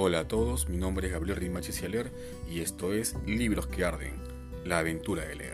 Hola a todos, mi nombre es Gabriel Rimachi Cialer y esto es Libros que Arden, la aventura de leer.